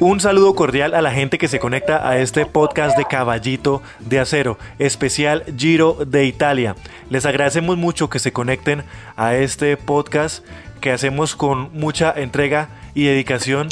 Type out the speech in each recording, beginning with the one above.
Un saludo cordial a la gente que se conecta a este podcast de Caballito de Acero, especial Giro de Italia. Les agradecemos mucho que se conecten a este podcast que hacemos con mucha entrega y dedicación.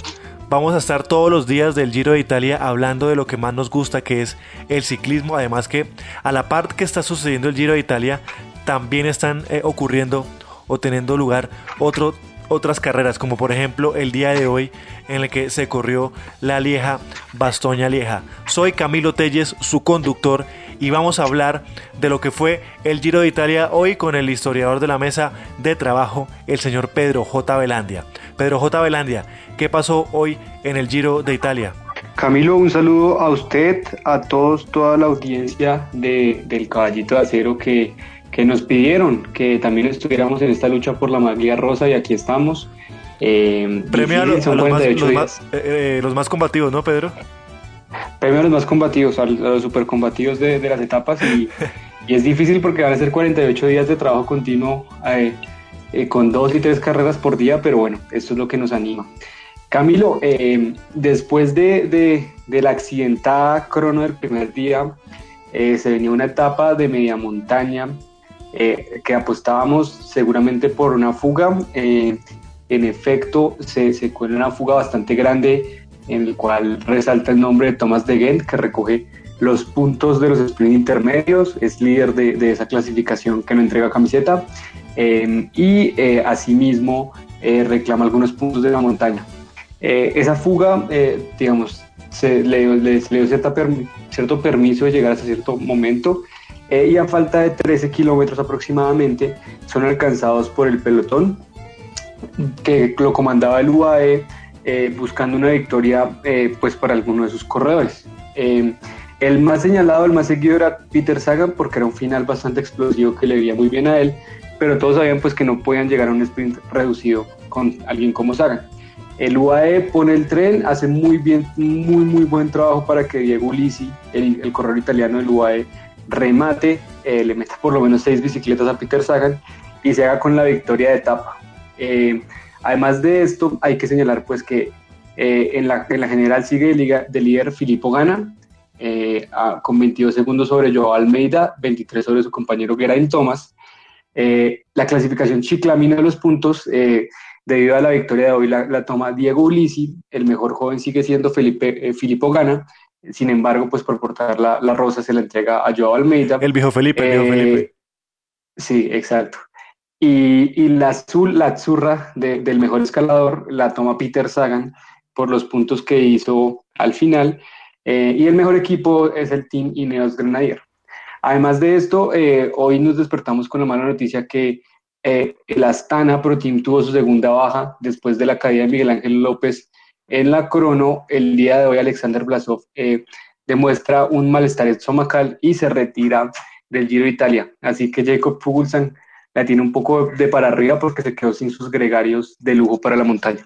Vamos a estar todos los días del Giro de Italia hablando de lo que más nos gusta, que es el ciclismo. Además que a la par que está sucediendo el Giro de Italia, también están eh, ocurriendo o teniendo lugar otro otras carreras, como por ejemplo el día de hoy en el que se corrió la Lieja Bastoña Lieja. Soy Camilo Telles, su conductor, y vamos a hablar de lo que fue el Giro de Italia hoy con el historiador de la mesa de trabajo, el señor Pedro J. Velandia. Pedro J. Velandia, ¿qué pasó hoy en el Giro de Italia? Camilo, un saludo a usted, a todos, toda la audiencia de, del Caballito de Acero que que nos pidieron que también estuviéramos en esta lucha por la maglia rosa y aquí estamos. Eh, Premio a, los, más, eh, eh, los, más, combativos, ¿no, Pedro? Premio a los más combativos, a los, super combativos de, las etapas y, es difícil porque van a ser 48 días de trabajo continuo con dos y tres carreras por día, pero bueno, esto es lo que nos anima. Camilo, después de, de, de, la accidentada crono del primer día, se venía una etapa de media montaña eh, que apostábamos seguramente por una fuga. Eh, en efecto, se, se cuela una fuga bastante grande en el cual resalta el nombre de Thomas de Gent, que recoge los puntos de los sprint intermedios, es líder de, de esa clasificación que no entrega camiseta eh, y asimismo reclama algunos puntos de la montaña. esa fuga, digamos, se le, le, dio cierto permiso de llegar hasta cierto momento eh, y a falta de 13 kilómetros aproximadamente son alcanzados por el pelotón que lo comandaba el UAE eh, buscando una victoria eh, pues para alguno de sus corredores. el más señalado, el más seguido era Peter Sagan porque era un final bastante explosivo que le veía muy bien a él, pero todos sabían pues que no podían llegar a un sprint reducido con alguien como Sagan. El UAE pone el tren, hace muy bien, muy muy buen trabajo para que Diego Ulisi, el, el corredor italiano del UAE, remate, eh, le meta por lo menos seis bicicletas a Peter Sagan y se haga con la victoria de etapa. Eh, además de esto, hay que señalar pues que eh, en, la, en, la, general sigue de, líder Filippo Gana, con 22 segundos sobre Joao Almeida, 23 sobre su compañero Geraint Thomas. la clasificación chiclamina los puntos, debido a la victoria de hoy, la, toma Diego Ulisi, el mejor joven sigue siendo Felipe, Filippo Gana, sin embargo, pues por portar la, la rosa se la entrega a Joao Almeida. El viejo Felipe, el viejo Felipe. Eh, sí, exacto. Y, y, la azul, la azurra del mejor escalador la toma Peter Sagan por los puntos que hizo al final. Eh, y el mejor equipo es el Team Ineos Grenadier. Además de esto, eh, hoy nos despertamos con la mala noticia que el Astana Pro Team tuvo su segunda baja después de la caída de Miguel Ángel López en la crono, el día de hoy Alexander Blasov eh, demuestra un malestar estomacal y se retira del Giro de Italia. Así que Jacob Fuglsang la tiene un poco de para arriba porque se quedó sin sus gregarios de lujo para la montaña.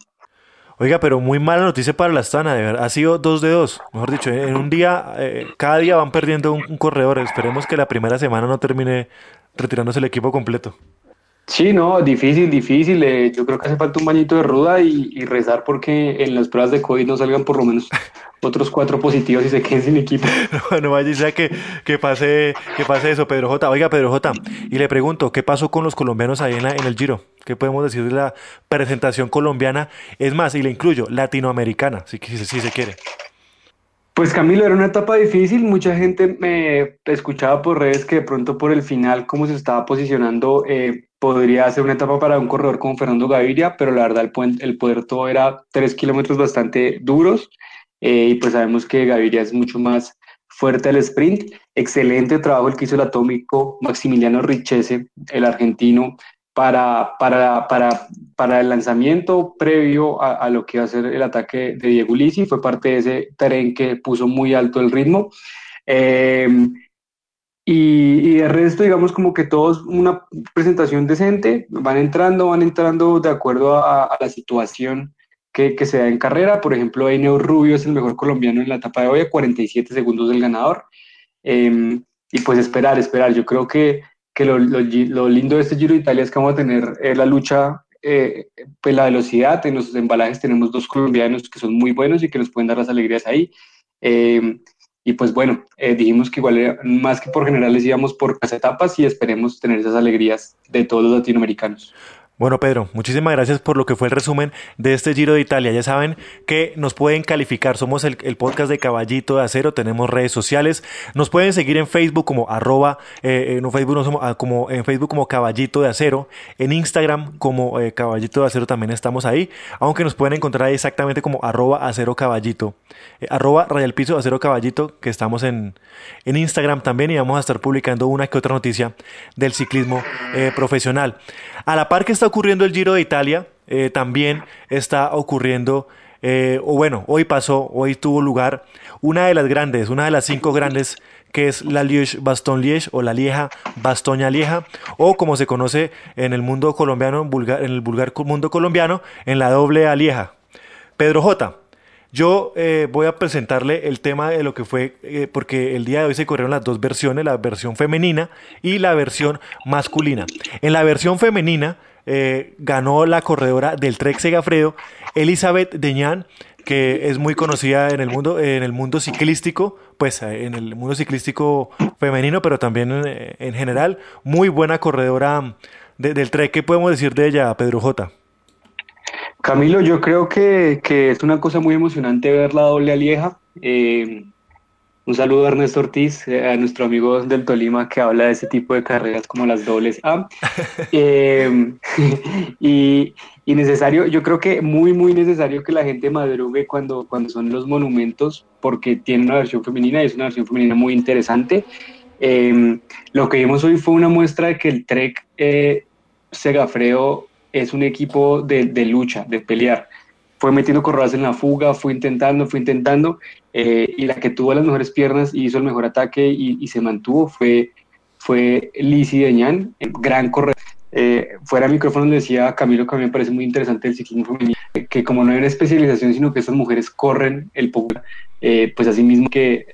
Oiga, pero muy mala noticia para la Astana, de verdad. Ha sido dos de dos. Mejor dicho, en un día, eh, cada día van perdiendo un, un corredor. Esperemos que la primera semana no termine retirándose el equipo completo. Sí, no, difícil, difícil. Eh, yo creo que hace falta un bañito de ruda y, rezar porque en las pruebas de COVID no salgan por lo menos otros cuatro positivos y se queden sin equipo. Bueno, vaya y sea que, que, pase, que pase eso, Pedro J. Oiga, Pedro J. Y le pregunto, ¿qué pasó con los colombianos ahí en, en el Giro? ¿Qué podemos decir de la presentación colombiana? Es más, y le incluyo, latinoamericana, si, si, si se quiere. Pues Camilo, era una etapa difícil, mucha gente me escuchaba por redes que de pronto por el final, como se estaba posicionando, eh, podría ser una etapa para un corredor como Fernando Gaviria, pero la verdad el, el puerto era tres kilómetros bastante duros eh, y pues sabemos que Gaviria es mucho más fuerte al sprint. Excelente trabajo el que hizo el atómico Maximiliano Richese, el argentino, para, para, para, para el lanzamiento previo a, lo que iba a ser el ataque de Diego Lisi, fue parte de ese tren que puso muy alto el ritmo. Em, y, y, resto, digamos como que todos una presentación decente, van entrando, van entrando de acuerdo a, la situación que, que, se da en carrera. Por ejemplo, Eneo Rubio es el mejor colombiano en la etapa de hoy, a 47 segundos del ganador. Em, y pues esperar, esperar. Yo creo que que lo, lo, lindo de este Giro de Italia es que vamos a tener eh, la lucha eh, pues la velocidad, en los embalajes tenemos dos colombianos que son muy buenos y que nos pueden dar las alegrías ahí. Eh, y pues bueno, dijimos que igual más que por generales íbamos por las etapas y esperemos tener esas alegrías de todos los latinoamericanos. Bueno, Pedro, muchísimas gracias por lo que fue el resumen de este Giro de Italia. Ya saben que nos pueden calificar. Somos el, podcast de Caballito de Acero. Tenemos redes sociales. Nos pueden seguir en Facebook como arroba, eh, en Facebook no somos, ah, como en Facebook como Caballito de Acero. En Instagram como eh, Caballito de Acero también estamos ahí. Aunque nos pueden encontrar exactamente como arroba acero caballito. Eh, arroba rayal piso acero caballito, que estamos en, en Instagram también y vamos a estar publicando una que otra noticia del ciclismo profesional. A la par que está ocurriendo el Giro de Italia, eh, también está ocurriendo, eh, o bueno, hoy pasó, hoy tuvo lugar una de las grandes, una de las cinco grandes, que es la Liège-Bastogne-Liège o la Lieja-Bastoña-Lieja, o como se conoce en el mundo colombiano, en, el vulgar mundo colombiano, en la doble Alieja. Pedro J. Yo eh, voy a presentarle el tema de lo que fue, porque el día de hoy se corrieron las dos versiones, la versión femenina y la versión masculina. En la versión femenina eh, ganó la corredora del Trek Segafredo, Elizabeth Deñán, que es muy conocida en el mundo, en el mundo ciclístico, pues eh, en el mundo ciclístico femenino, pero también en, general, muy buena corredora del Trek. ¿Qué podemos decir de ella, Pedro J? Camilo, yo creo que, es una cosa muy emocionante ver la doble alieja. Eh, un saludo a Ernesto Ortiz, eh, a nuestro amigo del Tolima que habla de ese tipo de carreras como las dobles A. Em, y, necesario, yo creo que muy, muy necesario que la gente madrugue cuando, cuando son los monumentos, porque tiene una versión femenina y es una versión femenina muy interesante. Em, lo que vimos hoy fue una muestra de que el Trek eh, Segafredo es un equipo de, de lucha, de pelear fue metiendo correas en la fuga, fue intentando, fue intentando, eh, y la que tuvo las mejores piernas y hizo el mejor ataque y, se mantuvo fue, fue Lizzie Deñán, gran corredor. Eh, fuera de micrófono decía Camilo que a mí me parece muy interesante el ciclismo femenino, que como no hay una especialización, sino que estas mujeres corren el poco, eh, pues así mismo que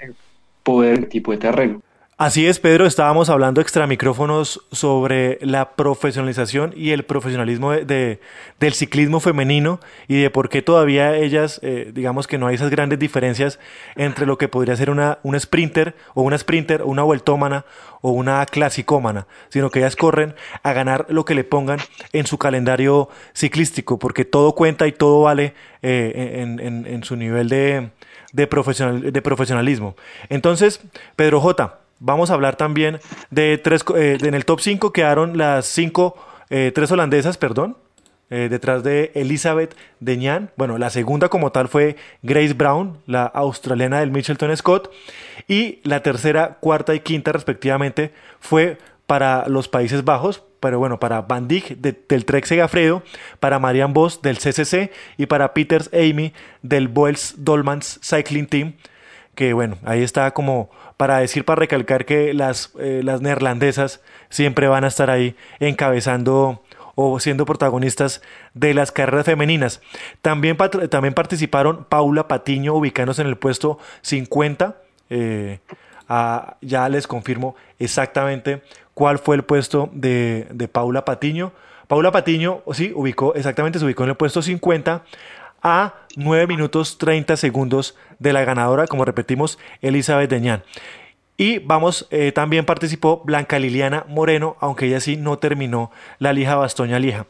poder tipo de terreno. Así es, Pedro, estábamos hablando extra micrófonos sobre la profesionalización y el profesionalismo de, del ciclismo femenino y de por qué todavía ellas, eh, digamos que no hay esas grandes diferencias entre lo que podría ser una, un sprinter o una sprinter o una vueltómana o una clasicómana, sino que ellas corren a ganar lo que le pongan en su calendario ciclístico, porque todo cuenta y todo vale eh, en, en, su nivel de, de, profesional, de profesionalismo. Entonces, Pedro J., Vamos a hablar también de tres, eh, en el top 5 quedaron las cinco, eh, tres holandesas, perdón, eh, detrás de Elizabeth Deñan. Bueno, la segunda como tal fue Grace Brown, la australiana del Mitchelton Scott. Y la tercera, cuarta y quinta respectivamente fue para los Países Bajos, pero bueno, para Van Dijk del Trek Segafredo, para Marian Vos del CCC y para Peters Amy del Boels Dolmans Cycling Team, que bueno, ahí está como para decir, para recalcar que las, eh, las neerlandesas siempre van a estar ahí encabezando o siendo protagonistas de las carreras femeninas. También, también participaron Paula Patiño, ubicándose en el puesto 50. Eh, ya les confirmo exactamente cuál fue el puesto de, de Paula Patiño. Paula Patiño, sí, ubicó, exactamente se ubicó en el puesto 50 a 9 minutos 30 segundos de la ganadora, como repetimos, Elizabeth Deñán. Y vamos, eh, también participó Blanca Liliana Moreno, aunque ella sí no terminó la lija Bastoña Lija.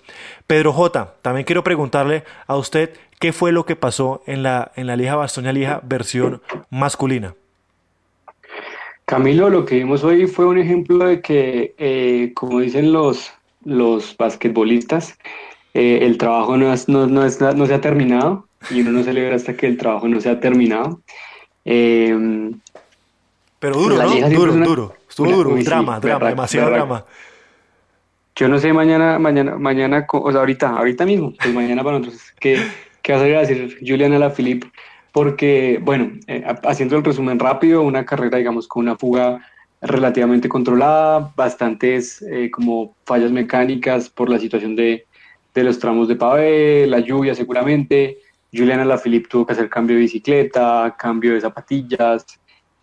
Pedro J, también quiero preguntarle a usted qué fue lo que pasó en la, en la lija Bastoña Lija versión masculina. Camilo, lo que vimos hoy fue un ejemplo de que, eh, como dicen los, los basquetbolistas, eh, el trabajo no, no, no, no, se ha terminado y uno no celebra hasta que el trabajo no se ha terminado. Em, Pero duro, ¿no? Duro, duro. Estuvo duro, drama, drama, demasiado drama. Yo no sé mañana, mañana, mañana, o sea, ahorita, ahorita mismo, pues mañana para nosotros, ¿qué, qué vas a decir Juliana Lafilippe? Porque, bueno, eh, haciendo el resumen rápido, una carrera, digamos, con una fuga relativamente controlada, bastantes eh, como fallas mecánicas por la situación de, de los tramos de pavé, la lluvia seguramente. Juliana Lafilippe tuvo que hacer cambio de bicicleta, cambio de zapatillas,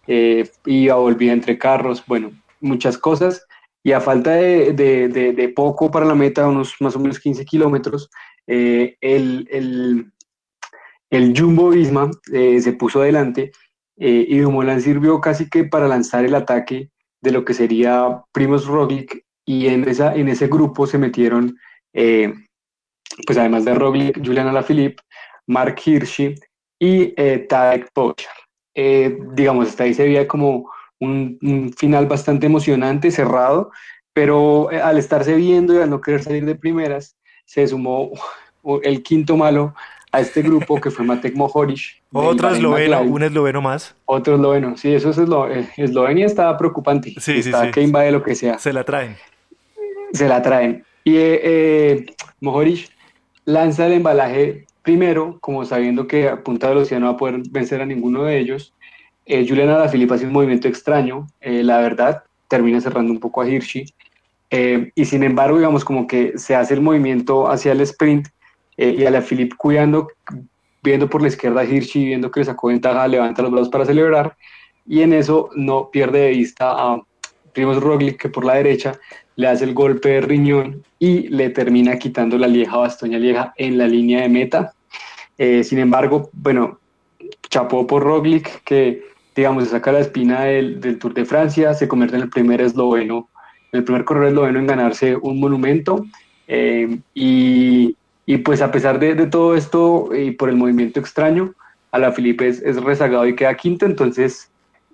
eh, iba, volvía entre carros, bueno, muchas cosas. y a falta de, de, poco para la meta, unos más o menos 15 kilómetros, eh, el, el, el, Jumbo Visma eh, se puso adelante eh, y Dumoulin sirvió casi que para lanzar el ataque de lo que sería Primoz Roglic y en, esa, en ese grupo se metieron, pues además de Roglic, Julian Alaphilippe, Mark Hirschi y Tadek Pochar. digamos, hasta ahí se veía como un, final bastante emocionante, cerrado, pero eh, al estarse viendo y al no querer salir de primeras, se sumó el quinto malo a este grupo que fue Matek Mohoric. Otro esloveno, un esloveno más. Otro esloveno, sí, eso es eslo eh, Eslovenia estaba preocupante. Sí, está sí, que invade lo que sea. Se la traen. Se la traen. Y eh, Mohoric lanza el embalaje primero, como sabiendo que a punta velocidad no va a poder vencer a ninguno de ellos, eh, Julian Alaphilippe hace un movimiento extraño, eh, la verdad, termina cerrando un poco a Hirschi. Eh, y sin embargo, digamos, como que se hace el movimiento hacia el sprint eh, y Alaphilippe cuidando, viendo por la izquierda a Hirschi, viendo que le sacó ventaja, levanta los brazos para celebrar. Y en eso no pierde de vista a Primoz Roglic, que por la derecha le hace el golpe de riñón y le termina quitando la lieja Bastoña Lieja en la línea de meta. sin embargo, bueno, chapó por Roglic, que digamos, saca la espina del, del, Tour de Francia, se convierte en el primer esloveno, el primer corredor esloveno en ganarse un monumento. Eh, y, y, pues a pesar de, de, todo esto y por el movimiento extraño, a la Felipe es, es, rezagado y queda quinto, entonces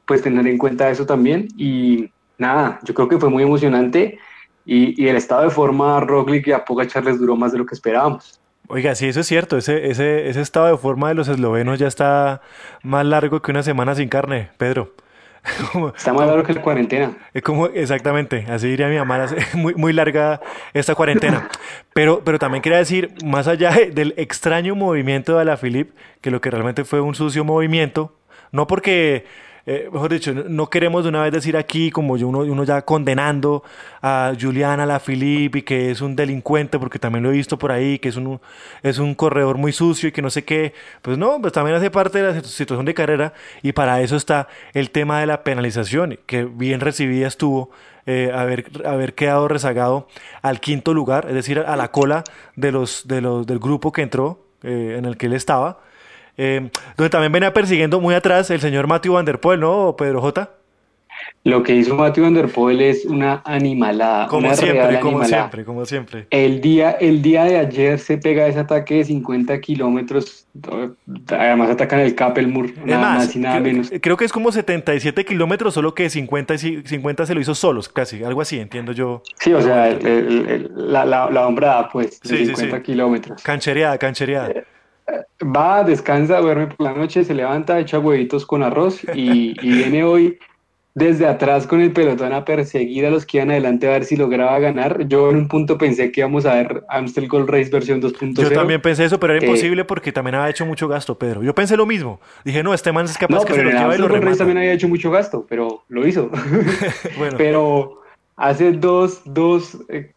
pues tener en cuenta eso también. Y nada, yo creo que fue muy emocionante y, y el estado de forma Roglic y a Pogacar les duró más de lo que esperábamos. Oiga, sí, eso es cierto. Ese, ese, ese estado de forma de los eslovenos ya está más largo que una semana sin carne, Pedro. Está más largo que la cuarentena. Es como, exactamente, así diría mi mamá, muy, muy larga esta cuarentena. Pero, pero también quería decir, más allá del extraño movimiento de la Philip, que lo que realmente fue un sucio movimiento, no porque eh, mejor dicho, no queremos de una vez decir aquí, como yo uno, ya condenando a Juliana, la Filippi, que es un delincuente, porque también lo he visto por ahí, que es un, es un corredor muy sucio y que no sé qué. Pues no, pues también hace parte de la situación de carrera y para eso está el tema de la penalización, que bien recibida estuvo. Eh, haber, haber quedado rezagado al quinto lugar, es decir, a la cola de los, de los, del grupo que entró, eh, en el que él estaba, eh, donde también venía persiguiendo muy atrás el señor Matthew Van Der Poel, ¿no, Pedro J? Lo que hizo Matthew Van Der Poel es una animalada. Como siempre, como siempre, como siempre. El día, el día de ayer se pega ese ataque de 50 kilómetros. Además atacan el Capelmur, nada más, y nada menos. Creo que es como 77 kilómetros, solo que 50, 50 se lo hizo solos, casi, algo así, entiendo yo. Sí, o sea, la, la, la, hombrada, pues, de 50 kilómetros. Canchereada, canchereada. Eh, va, descansa, duerme por la noche, se levanta, echa huevitos con arroz y, viene hoy desde atrás con el pelotón a perseguir a los que iban adelante a ver si lograba ganar. Yo en un punto pensé que íbamos a ver Amstel Gold Race versión 2.0. Yo también pensé eso, pero era eh, imposible porque también había hecho mucho gasto, Pedro. Yo pensé lo mismo. Dije, no, este man es capaz que se lo lleva y lo Gold Race también había hecho mucho gasto, pero lo hizo. bueno. Pero hace dos, dos eh,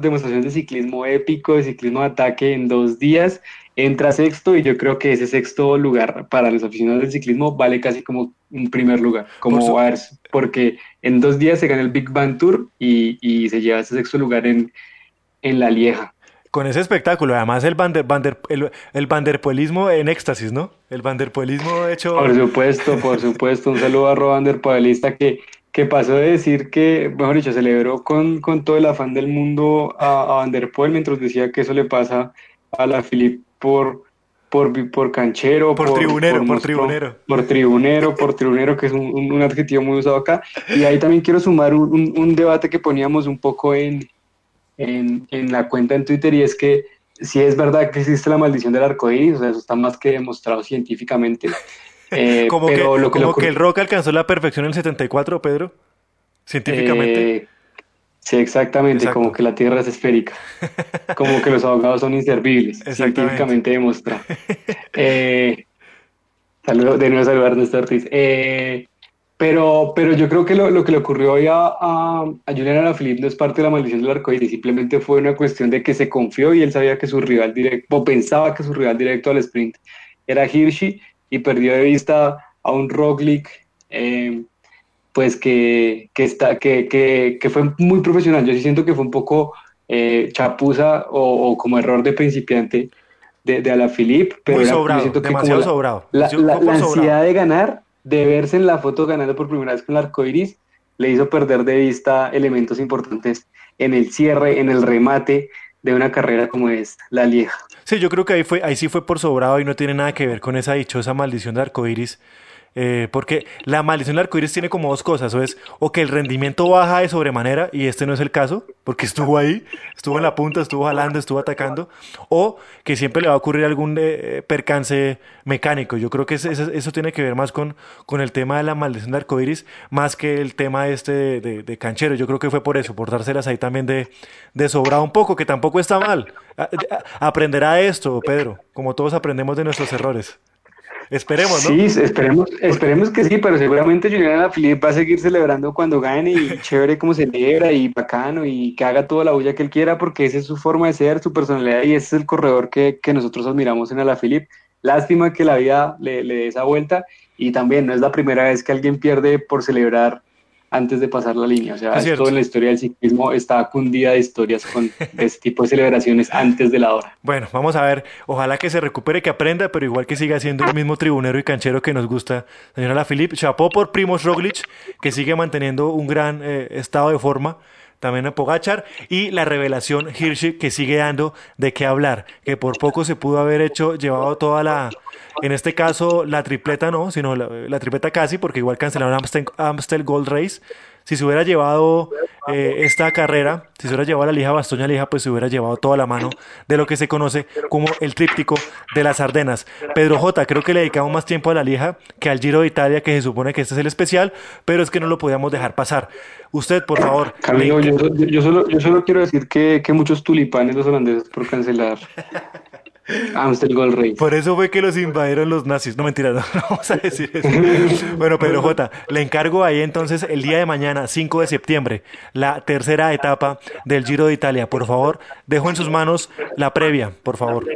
demostraciones de ciclismo épico, de ciclismo de ataque en dos días entra sexto y yo creo que ese sexto lugar para los aficionados del ciclismo vale casi como un primer lugar, como porque en dos días se gana el Big Bang Tour y, se lleva ese sexto lugar en, en La Lieja. Con ese espectáculo, además el, bander, bander, el, el vanderpoelismo en éxtasis, ¿no? El vanderpoelismo hecho... Por supuesto, por supuesto, un saludo a Ro Vanderpoelista que, que pasó de decir que, mejor dicho, celebró con, con todo el afán del mundo a, a Van mientras decía que eso le pasa a la Philip por, por, por canchero, por, tribunero, por, tribunero. Por tribunero, por tribunero, que es un, un, adjetivo muy usado acá. Y ahí también quiero sumar un, un debate que poníamos un poco en, en, en, la cuenta en Twitter y es que si es verdad que existe la maldición del arcoíris, o sea, eso está más que demostrado científicamente. Eh, como que, lo que, como que el rock alcanzó la perfección en el 74, Pedro, científicamente. Eh, Sí, exactamente, como que la Tierra es esférica, como que los abogados son inservibles, científicamente demostrado. Eh, saludo, de nuevo saludar a Néstor Ortiz. Eh, pero, pero yo creo que lo, lo que le ocurrió hoy a, a, a Julian Alaphilippe no es parte de la maldición del arcoíris, simplemente fue una cuestión de que se confió y él sabía que su rival directo, o pensaba que su rival directo al sprint era Hirschi y perdió de vista a un Roglic eh, pues que, que, está, que, que, que, fue muy profesional. Yo sí siento que fue un poco eh, chapuza o, como error de principiante de, de Alaphilippe, pero sobrado, siento que demasiado sobrado. La, ansiedad de ganar, de verse en la foto ganando por primera vez con el arco iris, le hizo perder de vista elementos importantes en el cierre, en el remate de una carrera como es la Lieja. Sí, yo creo que ahí, fue, ahí sí fue por sobrado y no tiene nada que ver con esa dichosa maldición de arcoiris eh, porque la maldición del arcoíris tiene como dos cosas, o es o que el rendimiento baja de sobremanera, y este no es el caso, porque estuvo ahí, estuvo en la punta, estuvo jalando, estuvo atacando, o que siempre le va a ocurrir algún eh, percance mecánico. Yo creo que eso, tiene que ver más con, con el tema de la maldición del arcoíris, más que el tema este de, canchero. Yo creo que fue por eso, por dárselas ahí también de, de sobrado un poco, que tampoco está mal. Aprenderá esto, Pedro, como todos aprendemos de nuestros errores. Esperemos, ¿no? Sí, esperemos, esperemos que sí, pero seguramente Julián Alaphilippe va a seguir celebrando cuando gane y chévere como celebra y bacano y que haga toda la bulla que él quiera porque esa es su forma de ser, su personalidad y ese es el corredor que, que nosotros admiramos en Alaphilippe. Lástima que la vida le, le dé esa vuelta y también no es la primera vez que alguien pierde por celebrar antes de pasar la línea. O sea, esto en la historia del ciclismo está cundida de historias con este tipo de celebraciones antes de la hora. Bueno, vamos a ver. Ojalá que se recupere, que aprenda, pero igual que siga siendo el mismo tribunero y canchero que nos gusta. Señora La Philippe, chapó por Primoz Roglic, que sigue manteniendo un gran eh, estado de forma también a Pogachar, y la revelación Hirschi que sigue dando de qué hablar, que por poco se pudo haber hecho, llevado toda la, en este caso, la tripleta no, sino la, tripleta casi, porque igual cancelaron Amstel Gold Race. Si se hubiera llevado eh, esta carrera, si se hubiera llevado la lija Bastoña Lija, pues se hubiera llevado toda la mano de lo que se conoce como el tríptico de las Ardenas. Pedro J, creo que le dedicamos más tiempo a la lija que al Giro de Italia, que se supone que este es el especial, pero es que no lo podíamos dejar pasar. Usted, por favor. Camilo, yo, solo, yo solo quiero decir que, que muchos tulipanes los holandeses por cancelar Amstel Gold Race. Por eso fue que los invadieron los nazis. No mentira, no, vamos a decir eso. bueno, Pedro J, le encargo ahí entonces el día de mañana, 5 de septiembre, la tercera etapa del Giro de Italia. Por favor, dejo en sus manos la previa, por favor.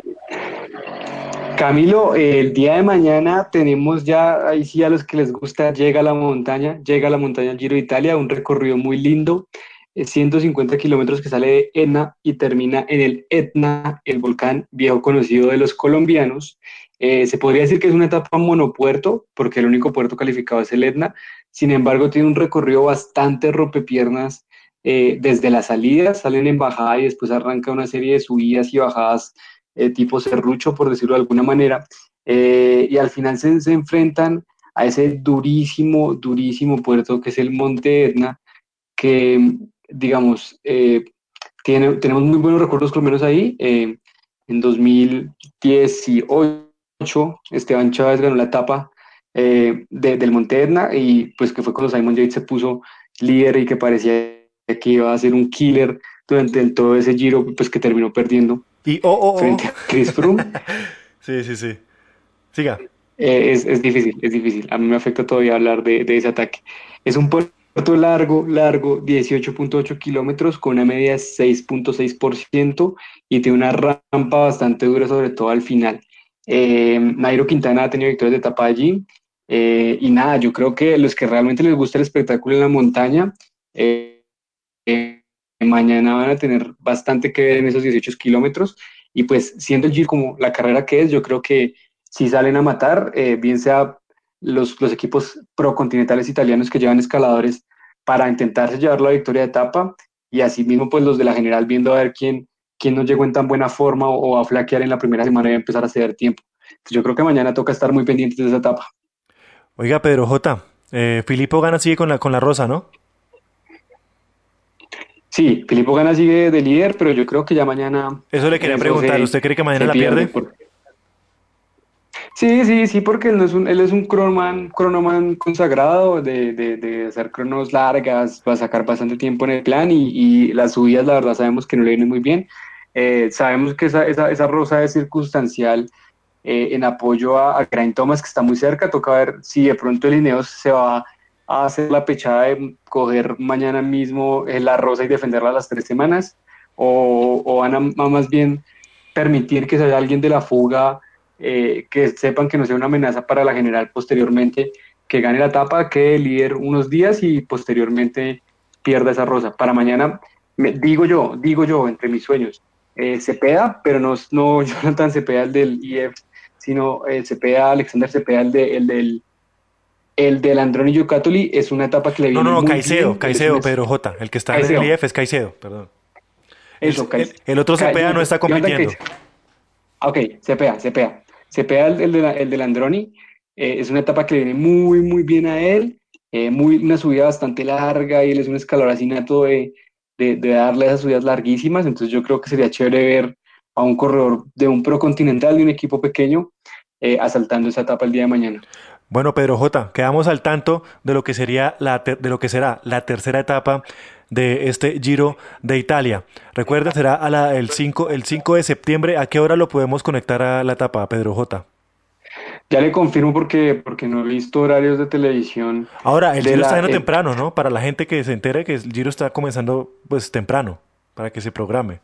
Camilo, el día de mañana tenemos ya, ahí sí a los que les gusta, llega a la montaña, llega a la montaña Giro de Italia, un recorrido muy lindo. 150 kilómetros que sale de Etna y termina en el Etna, el volcán viejo conocido de los colombianos. Eh, se podría decir que es una etapa monopuerto, porque el único puerto calificado es el Etna. Sin embargo, tiene un recorrido bastante rompepiernas eh, desde la salida, salen en bajada y después arranca una serie de subidas y bajadas eh, tipo serrucho, por decirlo de alguna manera. y al final se, se enfrentan a ese durísimo, durísimo puerto que es el Monte Etna, que digamos, eh, tiene, tenemos muy buenos recuerdos colombianos ahí. Eh, en 2018, Esteban Chávez ganó la etapa eh, del Monte y pues que fue cuando Simon Yates se puso líder y que parecía que iba a ser un killer durante todo ese giro, pues que terminó perdiendo y, oh, oh, oh. frente a Chris Froome. sí, sí, sí. Siga. es, es, difícil, es difícil. A mí me afecta todavía hablar de, de ese ataque. Es un puerto largo, largo, 18.8 kilómetros con una media de 6.6% y tiene una rampa bastante dura, sobre todo al final. Eh, Nairo Quintana ha tenido victorias de etapa allí. Eh, y nada, yo creo que los que realmente les gusta el espectáculo en la montaña, eh, mañana van a tener bastante que ver en esos 18 kilómetros. Y pues siendo el Giro como la carrera que es, yo creo que si salen a matar, bien sea los, los equipos procontinentales italianos que llevan escaladores para intentarse llevar la victoria de etapa y asimismo pues los de la general viendo a ver quién, quién no llegó en tan buena forma o, a flaquear en la primera semana y empezar a ceder tiempo. yo creo que mañana toca estar muy pendientes de esa etapa. Oiga, Pedro J, eh, Filipo Gana sigue con la, con la rosa, ¿no? Sí, Filipo Gana sigue de líder, pero yo creo que ya mañana... Eso le quería preguntar, ¿usted cree que mañana la pierde? Sí, sí, sí, porque él, no es un, él es un cronoman, cronoman consagrado de, de, de, hacer cronos largas, va a sacar bastante tiempo en el plan y, y las subidas, la verdad, sabemos que no le vienen muy bien. Eh, sabemos que esa, esa, esa, rosa es circunstancial eh, en apoyo a, a Thomas, que está muy cerca. Toca ver si de pronto el Ineos se va a hacer la pechada de coger mañana mismo eh, la rosa y defenderla las tres semanas, o, o van a, a más bien permitir que sea alguien de la fuga eh, que sepan que no sea una amenaza para la general posteriormente, que gane la etapa, quede líder unos días y posteriormente pierda esa rosa. Para mañana, me, digo yo, digo yo, entre mis sueños, eh, Cepeda, pero no, no Jonathan Cepeda, el del IF, sino eh, Cepeda, Alexander Cepeda, el, de, el del el del Androni Yucatoli es una etapa que le viene No, no, muy Caicedo, bien, Caicedo, Pedro J. El que está en el IF es Caicedo, perdón. Eso, el, Caicedo. el otro Cepeda no está compitiendo. Ah, Ok, Cepeda, Cepeda. Cepeda, el, el, de la- el del Androni, eh, es una etapa que le viene muy, muy bien a él. eh, muy, una subida bastante larga y él es un escalador así nato de, de, de darle esas subidas larguísimas. Entonces yo creo que sería chévere ver a un corredor de un pro continental, de un equipo pequeño, eh, asaltando esa etapa el día de mañana. Bueno, Pedro J, quedamos al tanto de lo que sería la de lo que será la tercera etapa de este Giro de Italia. Recuerda, será a la, el 5 el 5 de septiembre. ¿A qué hora lo podemos conectar a la etapa, Pedro J? Ya le confirmo porque, porque no he visto horarios de televisión. Ahora, el Giro la- está yendo eh, temprano, ¿no? Para la gente que se entere que el Giro está comenzando pues temprano, para que se programe.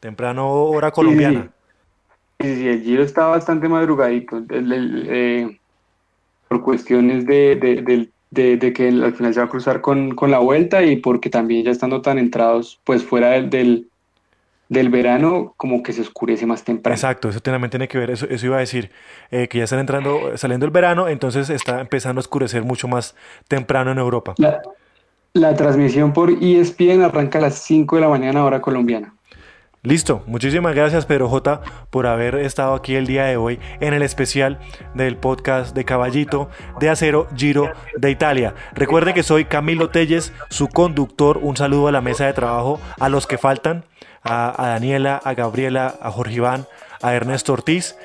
Temprano hora colombiana. Sí, sí, el Giro está bastante madrugadito. el- el, eh, por cuestiones de, de, del- de- de que al final se va a cruzar con, con la vuelta y porque también ya estando tan entrados, pues fuera del, del, del verano, como que se oscurece más temprano. Exacto, eso también tiene que ver, eso, eso iba a decir, eh, que ya están entrando, saliendo el verano, entonces está empezando a oscurecer mucho más temprano en Europa. La, la transmisión por ESPN arranca a las 5 de la mañana hora colombiana. Listo, muchísimas gracias Pedro J por haber estado aquí el día de hoy en el especial del podcast de Caballito de Acero Giro de Italia. Recuerden que soy Camilo Telles, su conductor. Un saludo a la mesa de trabajo, a los que faltan, a, a Daniela, a Gabriela, a Jorge Iván, a Ernesto Ortiz.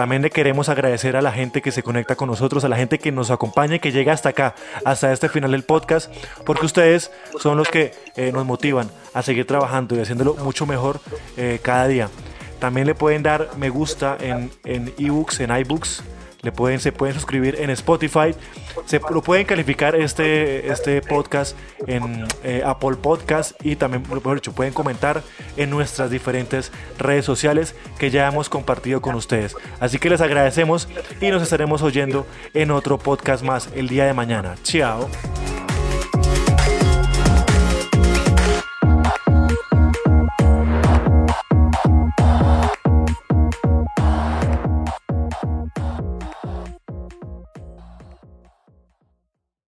También le queremos agradecer a la gente que se conecta con nosotros, a la gente que nos acompaña y que llega hasta acá, hasta este final del podcast, porque ustedes son los que eh, nos motivan a seguir trabajando y haciéndolo mucho mejor eh, cada día. También le pueden dar me gusta en, en ebooks, en iBooks. Le pueden, se pueden suscribir en Spotify. Se lo pueden calificar este, este podcast en eh, Apple Podcast y también, mejor dicho, pueden comentar en nuestras diferentes redes sociales que ya hemos compartido con ustedes. Así que les agradecemos y nos estaremos oyendo en otro podcast más el día de mañana. Chao.